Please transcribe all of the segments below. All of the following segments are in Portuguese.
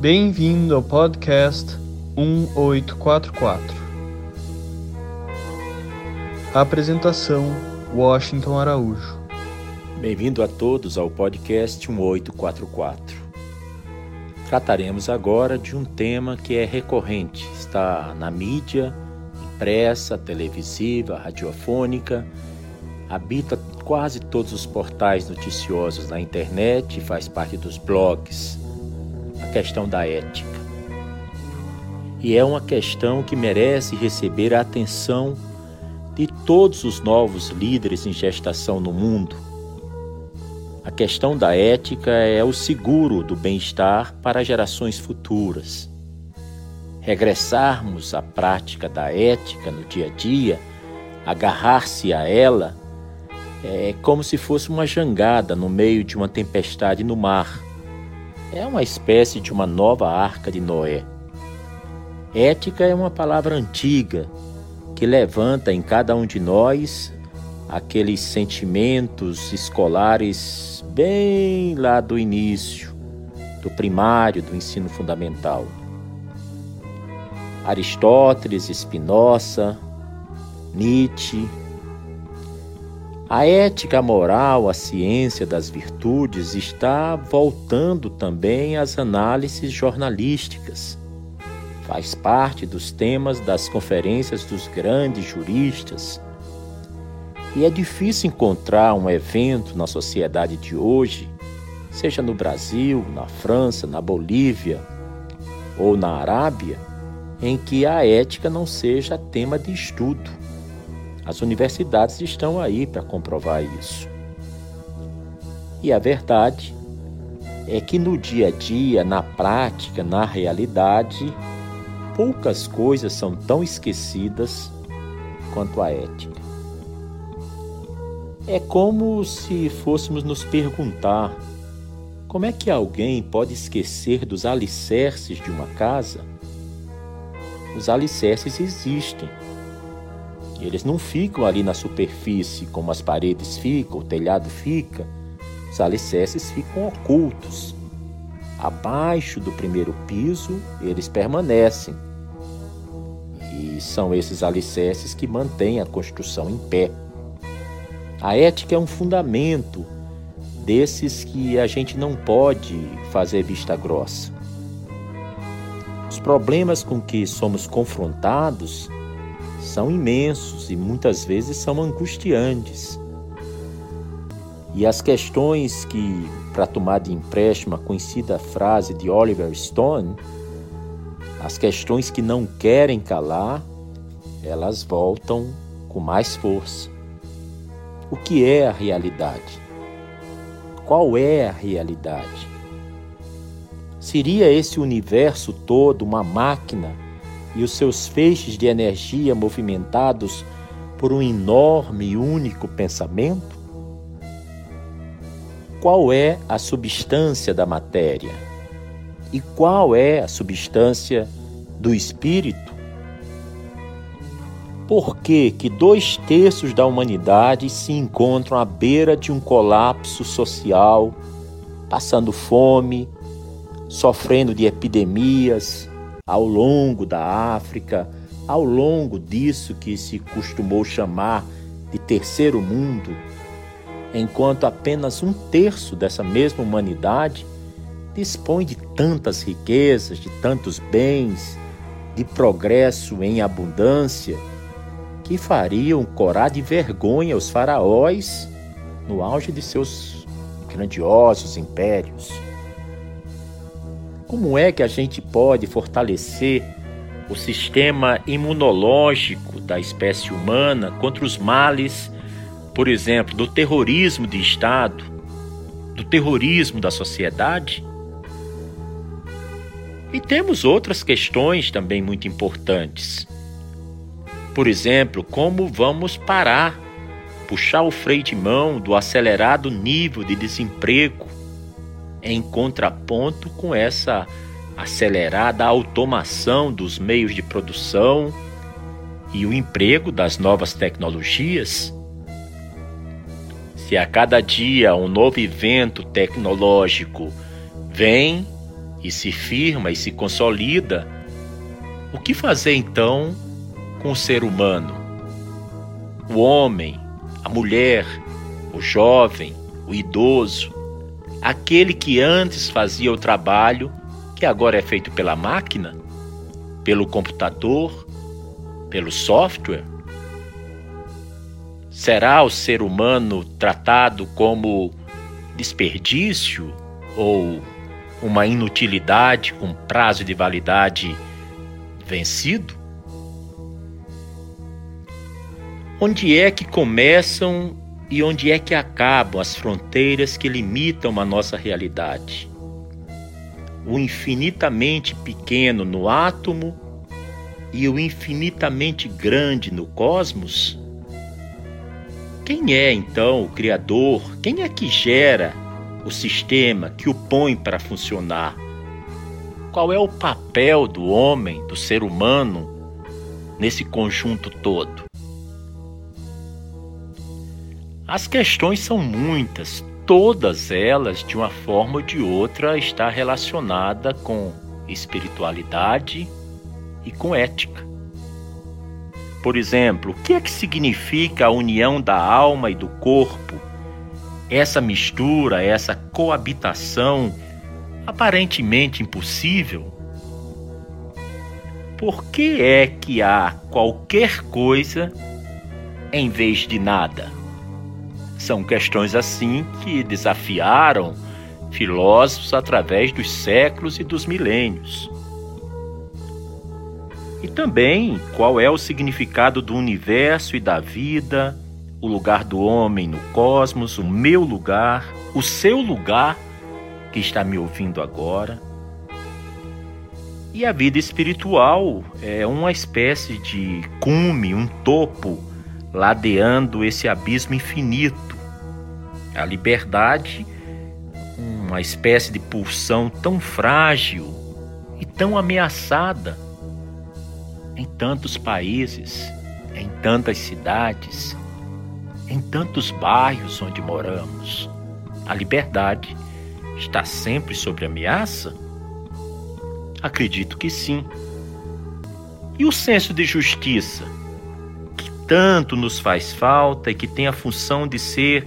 Bem-vindo ao podcast 1844. Apresentação: Washington Araújo. Bem-vindo a todos ao podcast 1844. Trataremos agora de um tema que é recorrente, está na mídia, impressa, televisiva, radiofônica, habita quase todos os portais noticiosos na internet e faz parte dos blogs a questão da ética. E é uma questão que merece receber a atenção de todos os novos líderes em gestação no mundo. A questão da ética é o seguro do bem-estar para gerações futuras. Regressarmos à prática da ética no dia a dia, agarrar-se a ela, é como se fosse uma jangada no meio de uma tempestade no mar é uma espécie de uma nova arca de Noé. Ética é uma palavra antiga que levanta em cada um de nós aqueles sentimentos escolares bem lá do início, do primário, do ensino fundamental. Aristóteles, Spinoza, Nietzsche, a ética moral, a ciência das virtudes está voltando também às análises jornalísticas. Faz parte dos temas das conferências dos grandes juristas. E é difícil encontrar um evento na sociedade de hoje, seja no Brasil, na França, na Bolívia ou na Arábia, em que a ética não seja tema de estudo. As universidades estão aí para comprovar isso. E a verdade é que no dia a dia, na prática, na realidade, poucas coisas são tão esquecidas quanto a ética. É como se fôssemos nos perguntar como é que alguém pode esquecer dos alicerces de uma casa? Os alicerces existem eles não ficam ali na superfície como as paredes ficam, o telhado fica. Os alicerces ficam ocultos. Abaixo do primeiro piso, eles permanecem. E são esses alicerces que mantêm a construção em pé. A ética é um fundamento desses que a gente não pode fazer vista grossa. Os problemas com que somos confrontados são imensos e muitas vezes são angustiantes. E as questões que, para tomar de empréstimo a conhecida frase de Oliver Stone, as questões que não querem calar, elas voltam com mais força. O que é a realidade? Qual é a realidade? Seria esse universo todo uma máquina e os seus feixes de energia movimentados por um enorme e único pensamento? Qual é a substância da matéria? E qual é a substância do espírito? Por que, que dois terços da humanidade se encontram à beira de um colapso social, passando fome, sofrendo de epidemias, ao longo da África, ao longo disso que se costumou chamar de terceiro mundo, enquanto apenas um terço dessa mesma humanidade dispõe de tantas riquezas, de tantos bens, de progresso em abundância, que fariam corar de vergonha os faraós no auge de seus grandiosos impérios. Como é que a gente pode fortalecer o sistema imunológico da espécie humana contra os males, por exemplo, do terrorismo de Estado, do terrorismo da sociedade? E temos outras questões também muito importantes. Por exemplo, como vamos parar, puxar o freio de mão do acelerado nível de desemprego em contraponto com essa acelerada automação dos meios de produção e o emprego das novas tecnologias? Se a cada dia um novo evento tecnológico vem, e se firma e se consolida, o que fazer então com o ser humano? O homem, a mulher, o jovem, o idoso, aquele que antes fazia o trabalho que agora é feito pela máquina, pelo computador, pelo software? Será o ser humano tratado como desperdício ou uma inutilidade com prazo de validade vencido? Onde é que começam e onde é que acabam as fronteiras que limitam a nossa realidade? O infinitamente pequeno no átomo e o infinitamente grande no cosmos? Quem é então o Criador? Quem é que gera o sistema que o põe para funcionar? Qual é o papel do homem, do ser humano, nesse conjunto todo? As questões são muitas, todas elas, de uma forma ou de outra, está relacionada com espiritualidade e com ética. Por exemplo, o que é que significa a união da alma e do corpo? Essa mistura, essa coabitação aparentemente impossível? Por que é que há qualquer coisa em vez de nada? São questões assim que desafiaram filósofos através dos séculos e dos milênios. E também qual é o significado do universo e da vida, o lugar do homem no cosmos, o meu lugar, o seu lugar que está me ouvindo agora. E a vida espiritual é uma espécie de cume, um topo, ladeando esse abismo infinito. A liberdade, uma espécie de pulsão tão frágil e tão ameaçada em tantos países, em tantas cidades, em tantos bairros onde moramos. A liberdade está sempre sob ameaça? Acredito que sim. E o senso de justiça, tanto nos faz falta e que tem a função de ser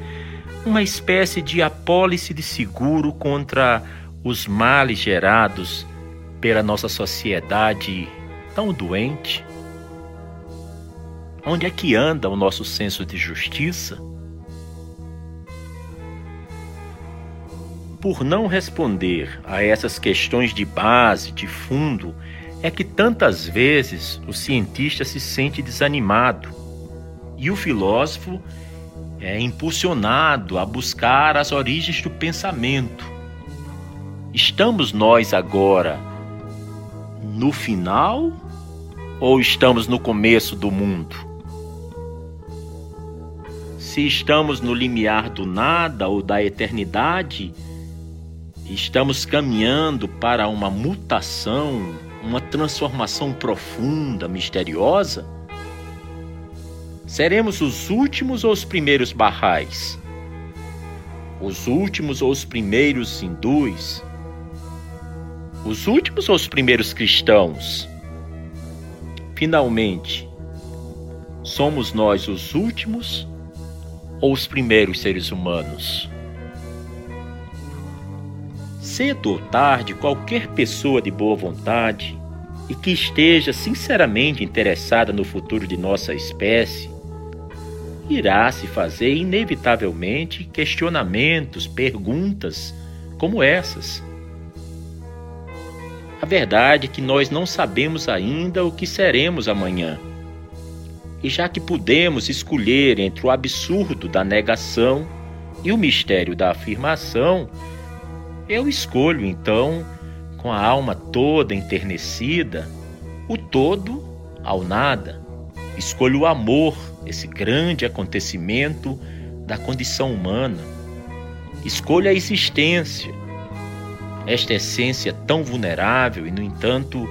uma espécie de apólice de seguro contra os males gerados pela nossa sociedade tão doente? Onde é que anda o nosso senso de justiça? Por não responder a essas questões de base, de fundo, é que tantas vezes o cientista se sente desanimado e o filósofo é impulsionado a buscar as origens do pensamento. Estamos nós agora no final ou estamos no começo do mundo? Se estamos no limiar do nada ou da eternidade, estamos caminhando para uma mutação, uma transformação profunda, misteriosa? Seremos os últimos ou os primeiros barrais? Os últimos ou os primeiros hindus? Os últimos ou os primeiros cristãos? Finalmente, somos nós os últimos ou os primeiros seres humanos? Cedo ou tarde, qualquer pessoa de boa vontade e que esteja sinceramente interessada no futuro de nossa espécie irá se fazer inevitavelmente questionamentos, perguntas como essas a verdade é que nós não sabemos ainda o que seremos amanhã. E já que podemos escolher entre o absurdo da negação e o mistério da afirmação, eu escolho então, com a alma toda enternecida, o todo ao nada. Escolho o amor, esse grande acontecimento da condição humana. Escolho a existência, esta essência tão vulnerável e, no entanto,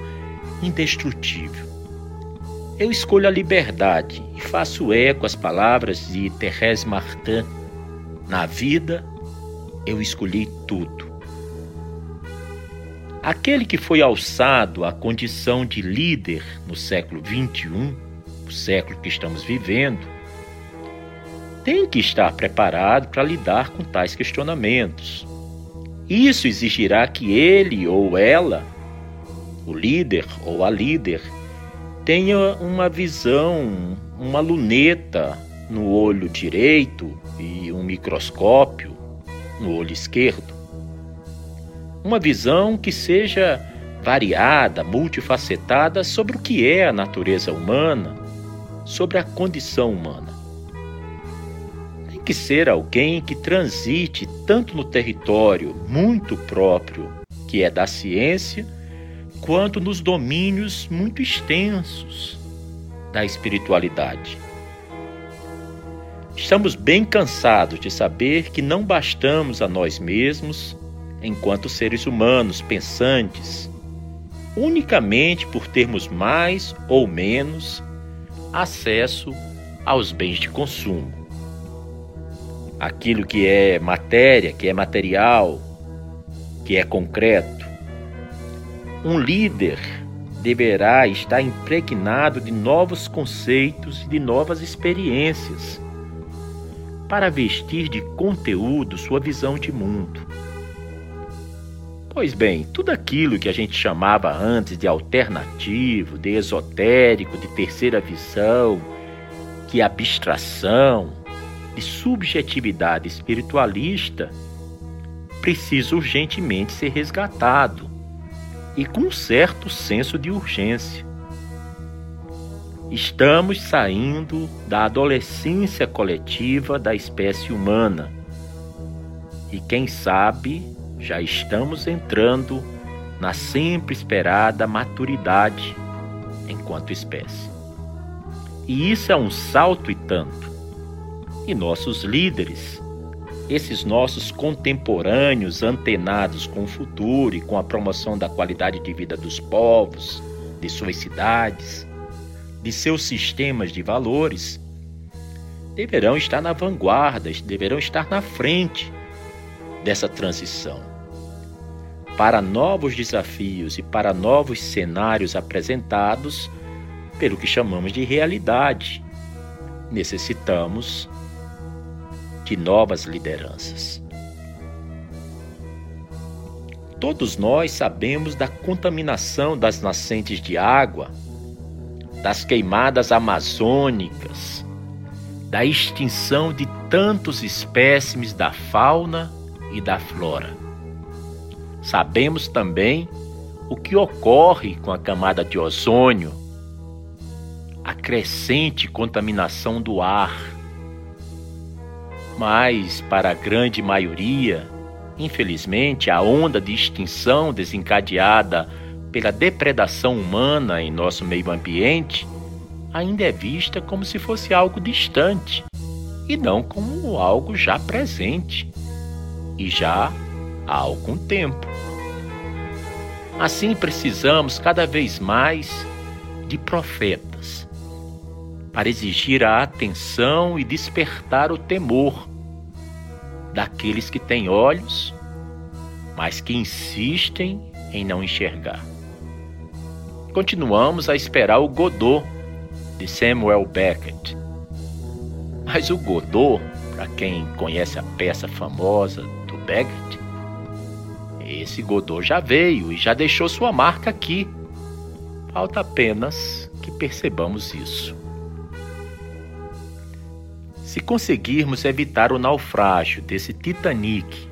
indestrutível. Eu escolho a liberdade e faço eco às palavras de Thérèse Martin. Na vida, eu escolhi tudo. Aquele que foi alçado à condição de líder no século XXI, século que estamos vivendo, tem que estar preparado para lidar com tais questionamentos. Isso exigirá que ele ou ela, o líder ou a líder, tenha uma visão, uma luneta no olho direito e um microscópio no olho esquerdo. Uma visão que seja variada, multifacetada sobre o que é a natureza humana, sobre a condição humana. Tem que ser alguém que transite tanto no território muito próprio, que é da ciência, quanto nos domínios muito extensos da espiritualidade. Estamos bem cansados de saber que não bastamos a nós mesmos, enquanto seres humanos pensantes, unicamente por termos mais ou menos acesso aos bens de consumo. Aquilo que é matéria, que é material, que é concreto. Um líder deverá estar impregnado de novos conceitos e de novas experiências para vestir de conteúdo sua visão de mundo. Pois bem, tudo aquilo que a gente chamava antes de alternativo, de esotérico, de terceira visão, de abstração, de subjetividade espiritualista, precisa urgentemente ser resgatado e com um certo senso de urgência. Estamos saindo da adolescência coletiva da espécie humana. E quem sabe já estamos entrando na sempre esperada maturidade enquanto espécie. E isso é um salto e tanto. E nossos líderes, esses nossos contemporâneos antenados com o futuro e com a promoção da qualidade de vida dos povos, de suas cidades, de seus sistemas de valores, deverão estar na vanguarda, deverão estar na frente dessa transição. Para novos desafios e para novos cenários apresentados pelo que chamamos de realidade, necessitamos de novas lideranças. Todos nós sabemos da contaminação das nascentes de água das queimadas amazônicas, da extinção de tantos espécimes da fauna e da flora. Sabemos também o que ocorre com a camada de ozônio, a crescente contaminação do ar. Mas, para a grande maioria, infelizmente, a onda de extinção desencadeada pela depredação humana em nosso meio ambiente ainda é vista como se fosse algo distante e não como algo já presente e já há algum tempo. Assim precisamos cada vez mais de profetas para exigir a atenção e despertar o temor daqueles que têm olhos, mas que insistem em não enxergar continuamos a esperar o Godot de Samuel Beckett. Mas o Godot, para quem conhece a peça famosa do Beckett, esse Godot já veio e já deixou sua marca aqui. Falta apenas que percebamos isso. Se conseguirmos evitar o naufrágio desse Titanic,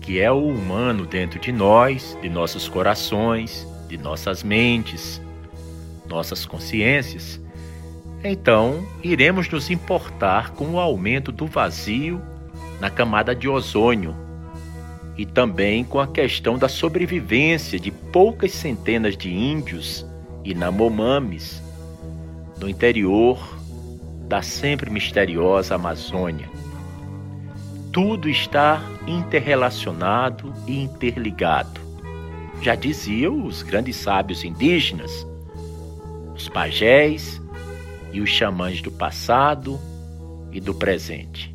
que é o humano dentro de nós, de nossos corações, de nossas mentes, nossas consciências, então iremos nos importar com o aumento do vazio na camada de ozônio e também com a questão da sobrevivência de poucas centenas de índios e namomames no interior da sempre misteriosa Amazônia. Tudo está interrelacionado e interligado. Já diziam os grandes sábios indígenas, os pajés e os xamãs do passado e do presente.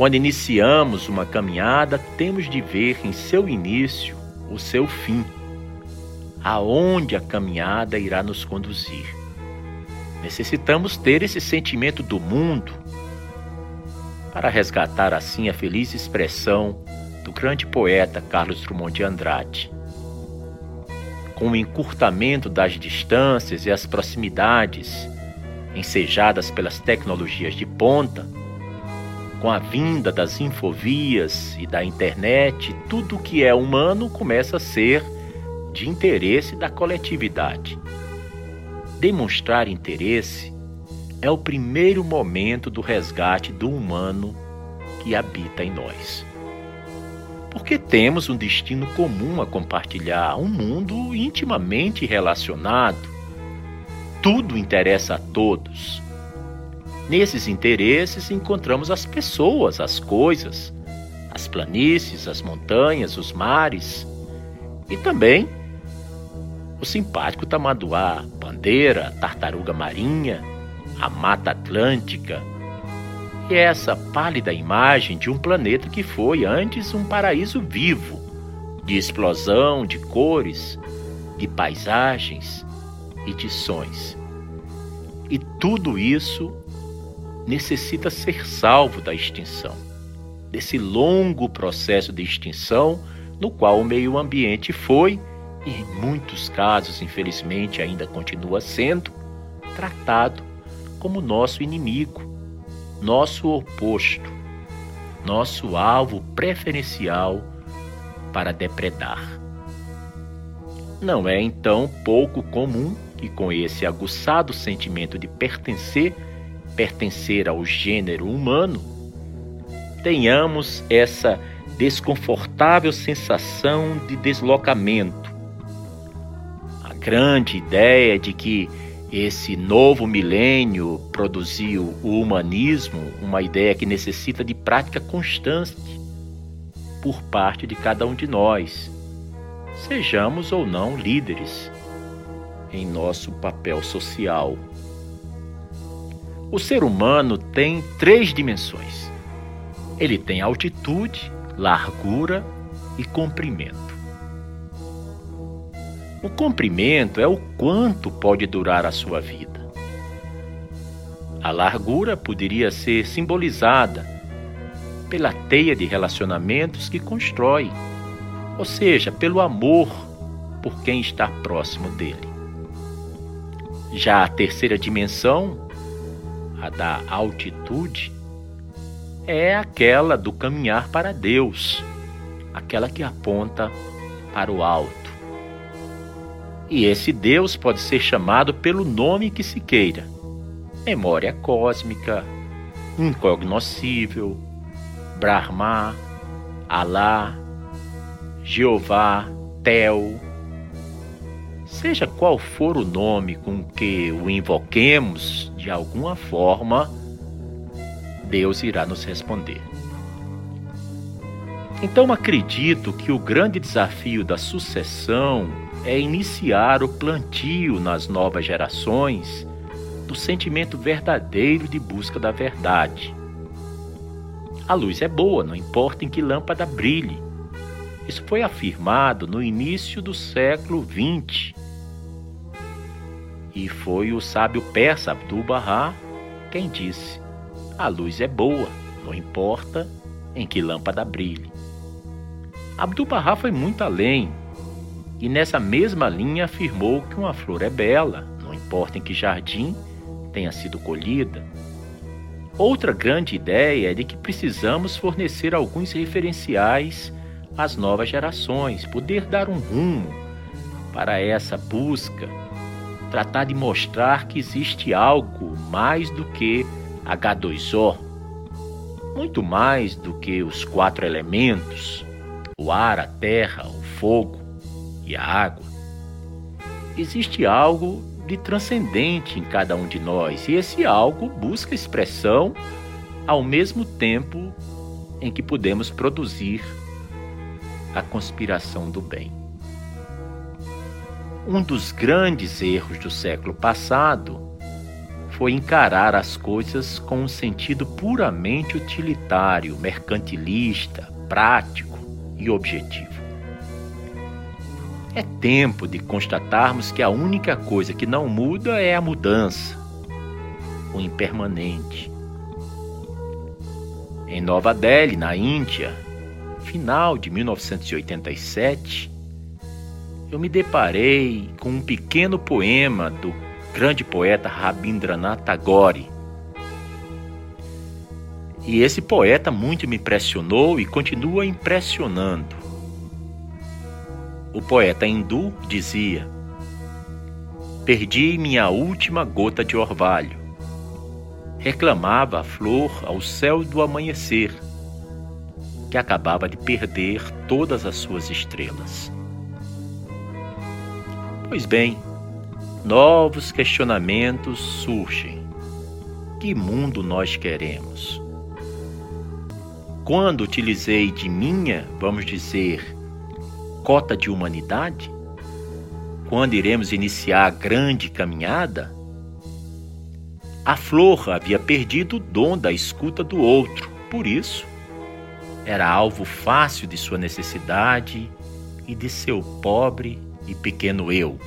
Quando iniciamos uma caminhada, temos de ver em seu início o seu fim, aonde a caminhada irá nos conduzir. Necessitamos ter esse sentimento do mundo para resgatar assim a feliz expressão do grande poeta Carlos Drummond de Andrade. Com o encurtamento das distâncias e as proximidades ensejadas pelas tecnologias de ponta, com a vinda das infovias e da internet, tudo que é humano começa a ser de interesse da coletividade. Demonstrar interesse é o primeiro momento do resgate do humano que habita em nós. Porque temos um destino comum a compartilhar, um mundo intimamente relacionado. Tudo interessa a todos Nesses interesses encontramos as pessoas, as coisas, as planícies, as montanhas, os mares e também o simpático tamanduá, bandeira, tartaruga marinha, a mata atlântica e essa pálida imagem de um planeta que foi antes um paraíso vivo, de explosão de cores, de paisagens e de sons. E tudo isso necessita ser salvo da extinção, desse longo processo de extinção no qual o meio ambiente foi, e em muitos casos, infelizmente, ainda continua sendo, tratado como nosso inimigo, nosso oposto, nosso alvo preferencial para depredar. Não é então pouco comum que, com esse aguçado sentimento de pertencer pertencer ao gênero humano, tenhamos essa desconfortável sensação de deslocamento. A grande ideia de que esse novo milênio produziu o humanismo, uma ideia que necessita de prática constante por parte de cada um de nós, sejamos ou não líderes em nosso papel social. O ser humano tem três dimensões. Ele tem altitude, largura e comprimento. O comprimento é o quanto pode durar a sua vida. A largura poderia ser simbolizada pela teia de relacionamentos que constrói, ou seja, pelo amor por quem está próximo dele. Já a terceira dimensão a da altitude, é aquela do caminhar para Deus, aquela que aponta para o alto. E esse Deus pode ser chamado pelo nome que se queira: memória cósmica, incognoscível, Brahma, Alá, Jeová, Tel, Seja qual for o nome com que o invoquemos, de alguma forma, Deus irá nos responder. Então acredito que o grande desafio da sucessão é iniciar o plantio nas novas gerações do sentimento verdadeiro de busca da verdade. A luz é boa, não importa em que lâmpada brilhe. Isso foi afirmado no início do século XX e foi o sábio persa Abdu'l-Bahá quem disse: A luz é boa, não importa em que lâmpada brilhe. Abdu'l-Bahá foi muito além e nessa mesma linha afirmou que uma flor é bela, não importa em que jardim tenha sido colhida. Outra grande ideia é de que precisamos fornecer alguns referenciais às novas gerações, poder dar um rumo para essa busca tratar de mostrar que existe algo mais do que H2O, muito mais do que os quatro elementos: o ar, a terra, o fogo e a água. Existe algo de transcendente em cada um de nós e esse algo busca expressão ao mesmo tempo em que podemos produzir a conspiração do bem. Um dos grandes erros do século passado foi encarar as coisas com um sentido puramente utilitário, mercantilista, prático e objetivo. É tempo de constatarmos que a única coisa que não muda é a mudança, o impermanente. Em Nova Delhi, na Índia, final de 1987, eu me deparei com um pequeno poema do grande poeta Rabindranath Tagore. E esse poeta muito me impressionou e continua impressionando. O poeta hindu dizia: Perdi minha última gota de orvalho. Reclamava a flor ao céu do amanhecer, que acabava de perder todas as suas estrelas. Pois bem, novos questionamentos surgem. Que mundo nós queremos? Quando utilizei de minha, vamos dizer, cota de humanidade? Quando iremos iniciar a grande caminhada? A flor havia perdido o dom da escuta do outro, por isso era alvo fácil de sua necessidade e de seu pobre e pequeno eu.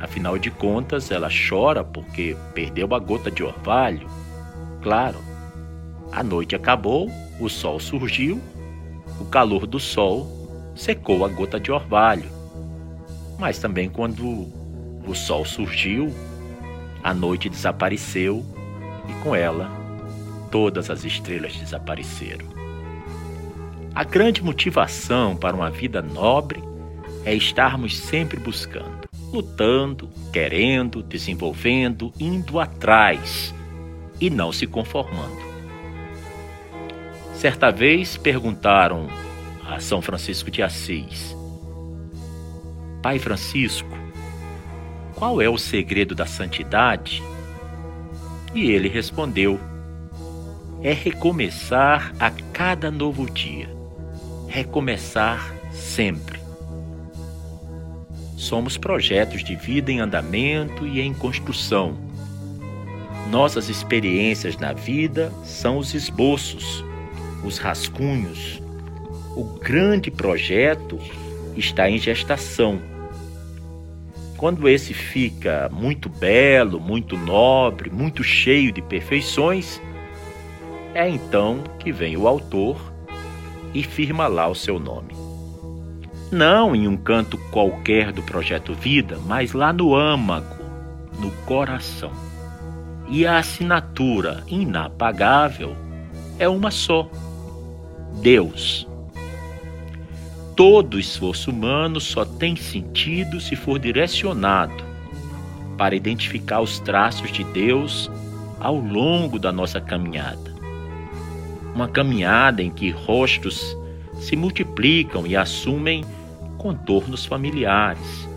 Afinal de contas, ela chora porque perdeu a gota de orvalho. Claro, a noite acabou, o sol surgiu, o calor do sol secou a gota de orvalho. Mas também quando o sol surgiu, a noite desapareceu e com ela todas as estrelas desapareceram. A grande motivação para uma vida nobre é estarmos sempre buscando, lutando, querendo, desenvolvendo, indo atrás e não se conformando. Certa vez perguntaram a São Francisco de Assis. Pai Francisco, qual é o segredo da santidade? E ele respondeu: É recomeçar a cada novo dia, recomeçar sempre. Somos projetos de vida em andamento e em construção. Nossas experiências na vida são os esboços, os rascunhos, o grande projeto está em gestação. Quando esse fica muito belo, muito nobre, muito cheio de perfeições, é então que vem o autor e firma lá o seu nome. Não em um canto qualquer do projeto Vida, mas lá no âmago, no coração. E a assinatura inapagável é uma só: Deus. Todo esforço humano só tem sentido se for direcionado para identificar os traços de Deus ao longo da nossa caminhada. Uma caminhada em que rostos se multiplicam e assumem contornos familiares.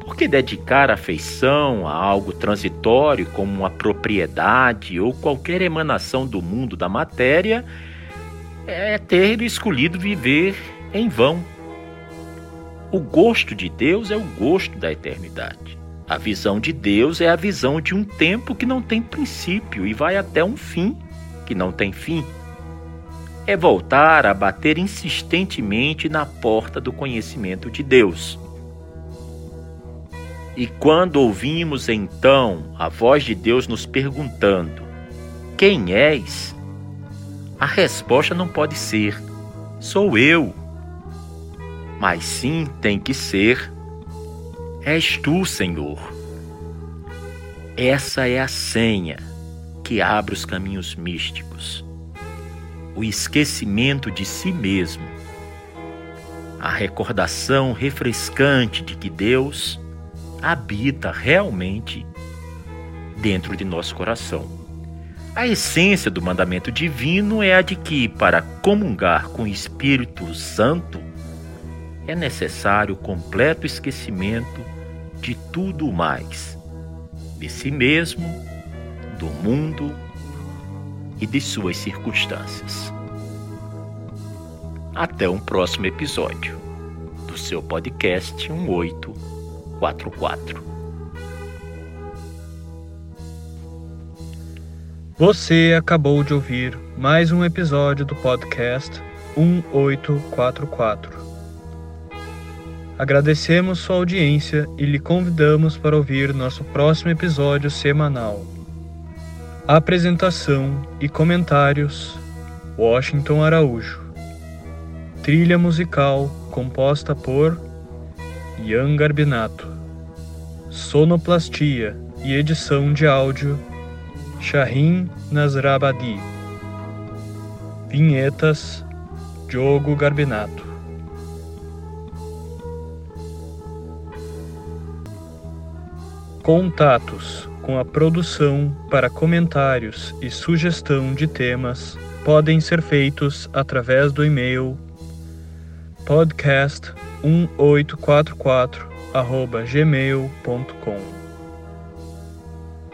Por que dedicar afeição a algo transitório como uma propriedade ou qualquer emanação do mundo da matéria? é ter escolhido viver em vão. O gosto de Deus é o gosto da eternidade. A visão de Deus é a visão de um tempo que não tem princípio e vai até um fim que não tem fim. É voltar a bater insistentemente na porta do conhecimento de Deus. E quando ouvimos então a voz de Deus nos perguntando: Quem és? A resposta não pode ser: sou eu. Mas sim tem que ser: és tu, Senhor. Essa é a senha que abre os caminhos místicos. O esquecimento de si mesmo. A recordação refrescante de que Deus habita realmente dentro de nosso coração. A essência do mandamento divino é a de que, para comungar com o Espírito Santo, é necessário o completo esquecimento de tudo mais, de si mesmo, do mundo e de suas circunstâncias. Até um próximo episódio do seu podcast 1844. Você acabou de ouvir mais um episódio do podcast 1844. Agradecemos sua audiência e lhe convidamos para ouvir nosso próximo episódio semanal. Apresentação e comentários: Washington Araújo. Trilha musical composta por Ian Garbinato. Sonoplastia e edição de áudio Shahin Nasrabadi. Vinhetas Diogo Garbinato. Contatos com a produção para comentários e sugestão de temas podem ser feitos através do e-mail podcast1844 gmail.com